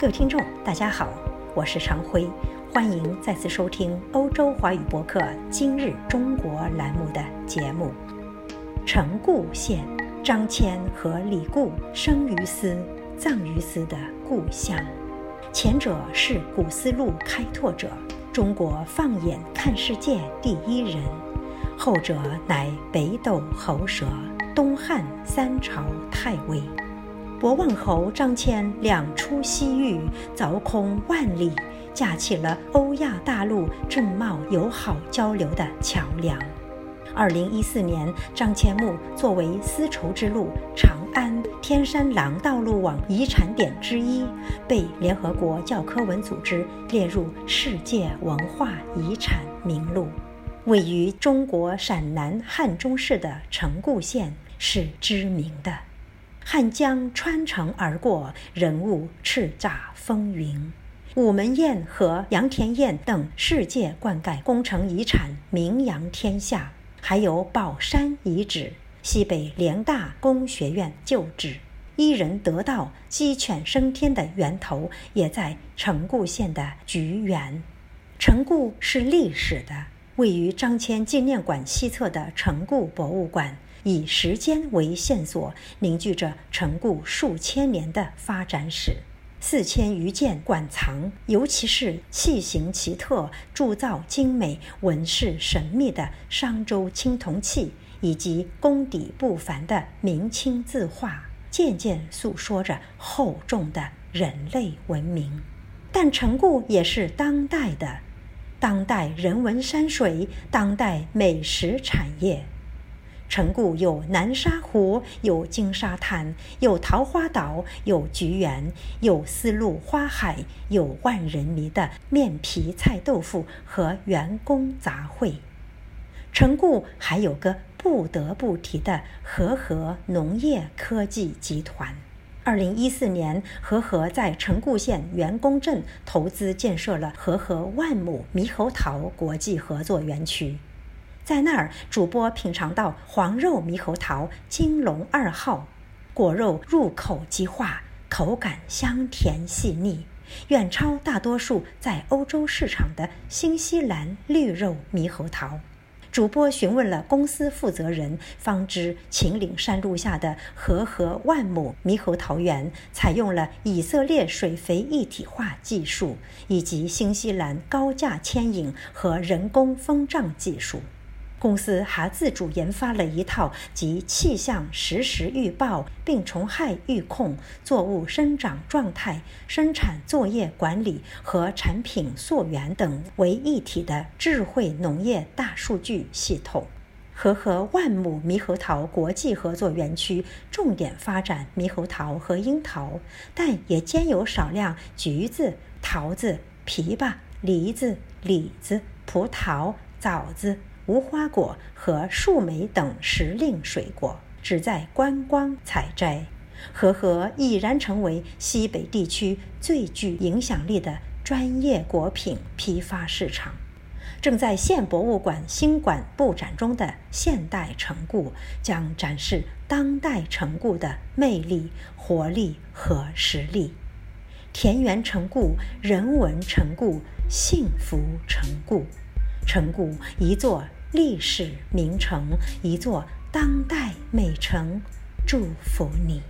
各位听众，大家好，我是常辉，欢迎再次收听欧洲华语博客《今日中国》栏目的节目。成固县，张骞和李固生于斯，葬于斯的故乡。前者是古丝路开拓者，中国放眼看世界第一人；后者乃北斗喉舌，东汉三朝太尉。博望侯张骞两出西域，凿空万里，架起了欧亚大陆正贸友好交流的桥梁。二零一四年，张骞墓作为丝绸之路长安天山廊道路网遗产点之一，被联合国教科文组织列入世界文化遗产名录。位于中国陕南汉中市的成固县是知名的。汉江穿城而过，人物叱咤风云。午门宴和杨田宴等世界灌溉工程遗产名扬天下，还有宝山遗址、西北联大工学院旧址、一人得道、鸡犬升天的源头，也在城固县的菊园。城固是历史的，位于张骞纪念馆西侧的城固博物馆。以时间为线索，凝聚着成固数千年的发展史。四千余件馆藏，尤其是器形奇特、铸造精美、纹饰神秘的商周青铜器，以及功底不凡的明清字画，渐渐诉说着厚重的人类文明。但成固也是当代的，当代人文山水，当代美食产业。城固有南沙湖，有金沙滩，有桃花岛，有菊园，有丝路花海，有万人迷的面皮菜豆腐和员工杂烩。城固还有个不得不提的和合农业科技集团。二零一四年，和合在城固县员工镇投资建设了和合万亩猕猴桃国际合作园区。在那儿，主播品尝到黄肉猕猴桃金龙二号，果肉入口即化，口感香甜细腻，远超大多数在欧洲市场的新西兰绿肉猕猴桃。主播询问了公司负责人，方知秦岭山路下的和合万亩猕猴桃园采用了以色列水肥一体化技术，以及新西兰高价牵引和人工风障技术。公司还自主研发了一套集气象实时预报、病虫害预控、作物生长状态、生产作业管理和产品溯源等为一体的智慧农业大数据系统。和合万亩猕猴桃国际合作园区重点发展猕猴桃和樱桃，但也兼有少量橘子、桃子、枇杷、梨子、李子、葡萄、枣子。无花果和树莓等时令水果，只在观光采摘。和合已然成为西北地区最具影响力的专业果品批发市场。正在县博物馆新馆布展中的现代城固，将展示当代城固的魅力、活力和实力。田园城固，人文城固，幸福城固。城固一座。历史名城，一座当代美城，祝福你。